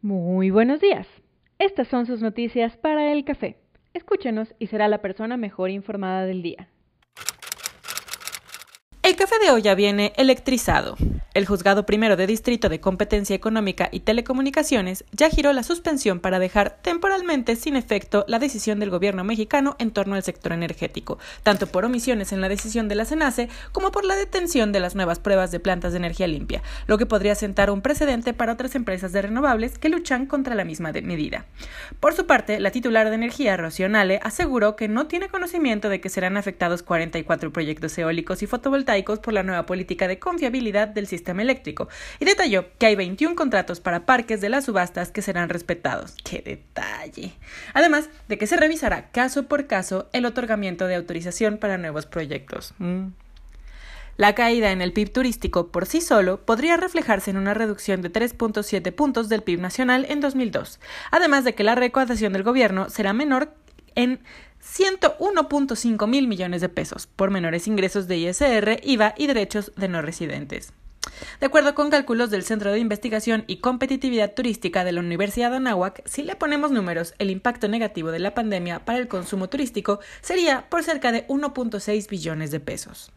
Muy buenos días. Estas son sus noticias para el café. Escúchenos y será la persona mejor informada del día. El café de hoy ya viene electrizado. El juzgado primero de Distrito de Competencia Económica y Telecomunicaciones ya giró la suspensión para dejar temporalmente sin efecto la decisión del gobierno mexicano en torno al sector energético, tanto por omisiones en la decisión de la CENACE como por la detención de las nuevas pruebas de plantas de energía limpia, lo que podría sentar un precedente para otras empresas de renovables que luchan contra la misma medida. Por su parte, la titular de energía, Rocío Nale, aseguró que no tiene conocimiento de que serán afectados 44 proyectos eólicos y fotovoltaicos por la nueva política de confiabilidad del sistema eléctrico y detalló que hay 21 contratos para parques de las subastas que serán respetados. ¡Qué detalle! Además de que se revisará caso por caso el otorgamiento de autorización para nuevos proyectos. Mm. La caída en el PIB turístico por sí solo podría reflejarse en una reducción de 3.7 puntos del PIB nacional en 2002, además de que la recaudación del gobierno será menor en 101.5 mil millones de pesos por menores ingresos de ISR, IVA y derechos de no residentes. De acuerdo con cálculos del Centro de Investigación y Competitividad Turística de la Universidad de Anáhuac, si le ponemos números, el impacto negativo de la pandemia para el consumo turístico sería por cerca de 1.6 billones de pesos.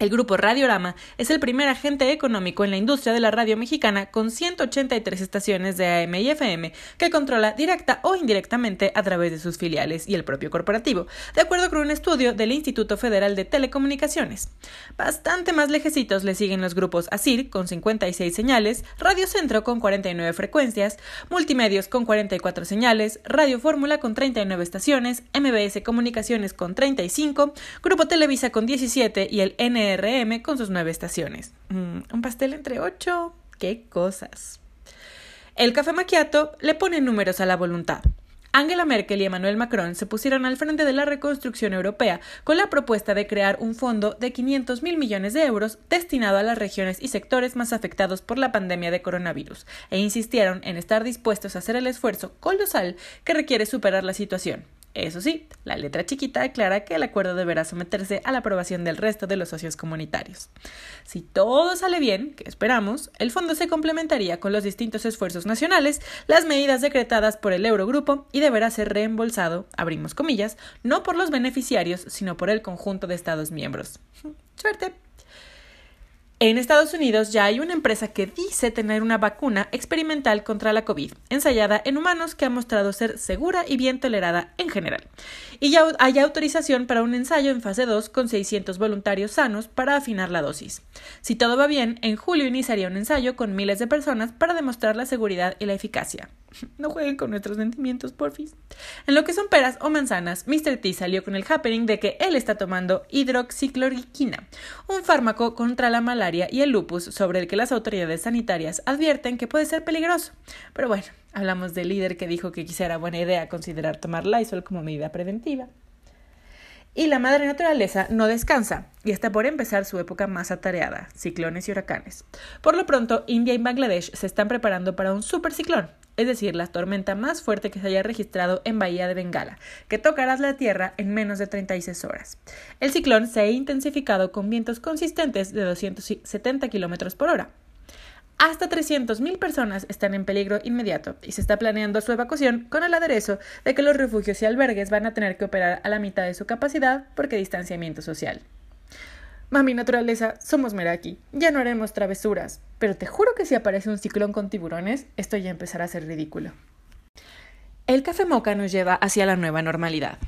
El grupo Radiorama es el primer agente económico en la industria de la radio mexicana con 183 estaciones de AM y FM que controla directa o indirectamente a través de sus filiales y el propio corporativo, de acuerdo con un estudio del Instituto Federal de Telecomunicaciones. Bastante más lejecitos le siguen los grupos ASIR con 56 señales, Radio Centro con 49 frecuencias, Multimedios con 44 señales, Radio Fórmula con 39 estaciones, MBS Comunicaciones con 35, Grupo Televisa con 17 y el N Con sus nueve estaciones. Mm, un pastel entre ocho. ¡Qué cosas! El café maquiato le pone números a la voluntad. Angela Merkel y Emmanuel Macron se pusieron al frente de la reconstrucción europea con la propuesta de crear un fondo de 500 mil millones de euros destinado a las regiones y sectores más afectados por la pandemia de coronavirus e insistieron en estar dispuestos a hacer el esfuerzo colosal que requiere superar la situación. Eso sí, la letra chiquita aclara que el acuerdo deberá someterse a la aprobación del resto de los socios comunitarios. Si todo sale bien, que esperamos, el fondo se complementaría con los distintos esfuerzos nacionales, las medidas decretadas por el Eurogrupo y deberá ser reembolsado, abrimos comillas, no por los beneficiarios, sino por el conjunto de Estados miembros. Suerte. En Estados Unidos ya hay una empresa que dice tener una vacuna experimental contra la COVID, ensayada en humanos que ha mostrado ser segura y bien tolerada en general. Y ya hay autorización para un ensayo en fase 2 con 600 voluntarios sanos para afinar la dosis. Si todo va bien, en julio iniciaría un ensayo con miles de personas para demostrar la seguridad y la eficacia. No jueguen con nuestros sentimientos, porfis. En lo que son peras o manzanas, Mr. T salió con el happening de que él está tomando hidroxicloroquina, un fármaco contra la malaria y el lupus sobre el que las autoridades sanitarias advierten que puede ser peligroso. Pero bueno, hablamos del líder que dijo que quizá era buena idea considerar tomar Lysol como medida preventiva. Y la madre naturaleza no descansa y está por empezar su época más atareada, ciclones y huracanes. Por lo pronto, India y Bangladesh se están preparando para un superciclón, es decir, la tormenta más fuerte que se haya registrado en Bahía de Bengala, que tocará la Tierra en menos de 36 horas. El ciclón se ha intensificado con vientos consistentes de 270 km por hora. Hasta 300.000 personas están en peligro inmediato y se está planeando su evacuación con el aderezo de que los refugios y albergues van a tener que operar a la mitad de su capacidad porque distanciamiento social. Mami naturaleza, somos Meraki, ya no haremos travesuras, pero te juro que si aparece un ciclón con tiburones, esto ya empezará a ser ridículo. El café moca nos lleva hacia la nueva normalidad.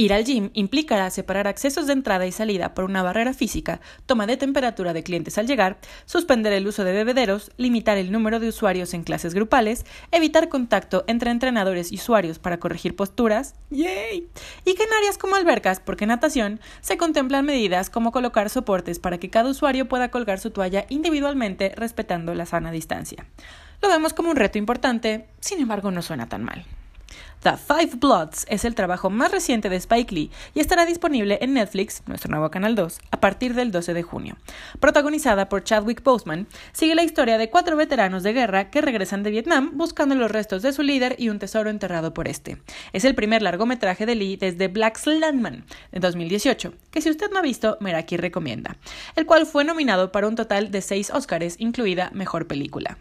Ir al gym implicará separar accesos de entrada y salida por una barrera física, toma de temperatura de clientes al llegar, suspender el uso de bebederos, limitar el número de usuarios en clases grupales, evitar contacto entre entrenadores y usuarios para corregir posturas. Y que en áreas como albercas, porque natación, se contemplan medidas como colocar soportes para que cada usuario pueda colgar su toalla individualmente respetando la sana distancia. Lo vemos como un reto importante, sin embargo no suena tan mal. The Five Bloods es el trabajo más reciente de Spike Lee y estará disponible en Netflix, nuestro nuevo canal 2, a partir del 12 de junio. Protagonizada por Chadwick Boseman, sigue la historia de cuatro veteranos de guerra que regresan de Vietnam buscando los restos de su líder y un tesoro enterrado por este. Es el primer largometraje de Lee desde Black Landman de 2018, que si usted no ha visto, Meraki recomienda, el cual fue nominado para un total de seis Oscars, incluida Mejor Película.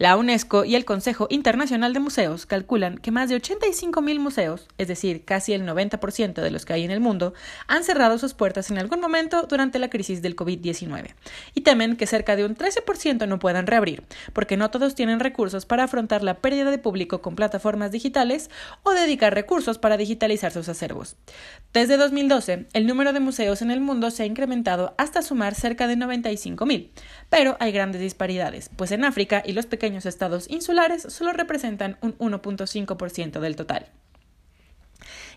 La UNESCO y el Consejo Internacional de Museos calculan que más de 85.000 museos, es decir, casi el 90% de los que hay en el mundo, han cerrado sus puertas en algún momento durante la crisis del COVID-19 y temen que cerca de un 13% no puedan reabrir, porque no todos tienen recursos para afrontar la pérdida de público con plataformas digitales o dedicar recursos para digitalizar sus acervos. Desde 2012, el número de museos en el mundo se ha incrementado hasta sumar cerca de 95.000, pero hay grandes disparidades, pues en África y los pequeños estados insulares solo representan un 1.5% del total.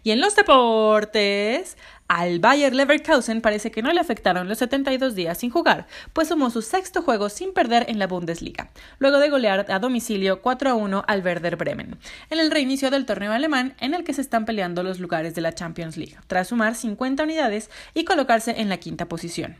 Y en los deportes, al Bayer Leverkusen parece que no le afectaron los 72 días sin jugar, pues sumó su sexto juego sin perder en la Bundesliga, luego de golear a domicilio 4 a 1 al Werder Bremen, en el reinicio del torneo alemán en el que se están peleando los lugares de la Champions League, tras sumar 50 unidades y colocarse en la quinta posición.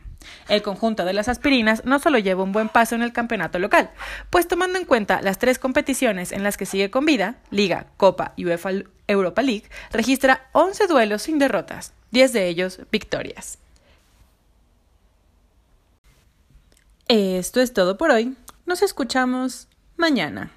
El conjunto de las aspirinas no solo lleva un buen paso en el campeonato local, pues tomando en cuenta las tres competiciones en las que sigue con vida, Liga, Copa y UEFA Europa League, registra 11 duelos sin derrotas, 10 de ellos victorias. Esto es todo por hoy. Nos escuchamos mañana.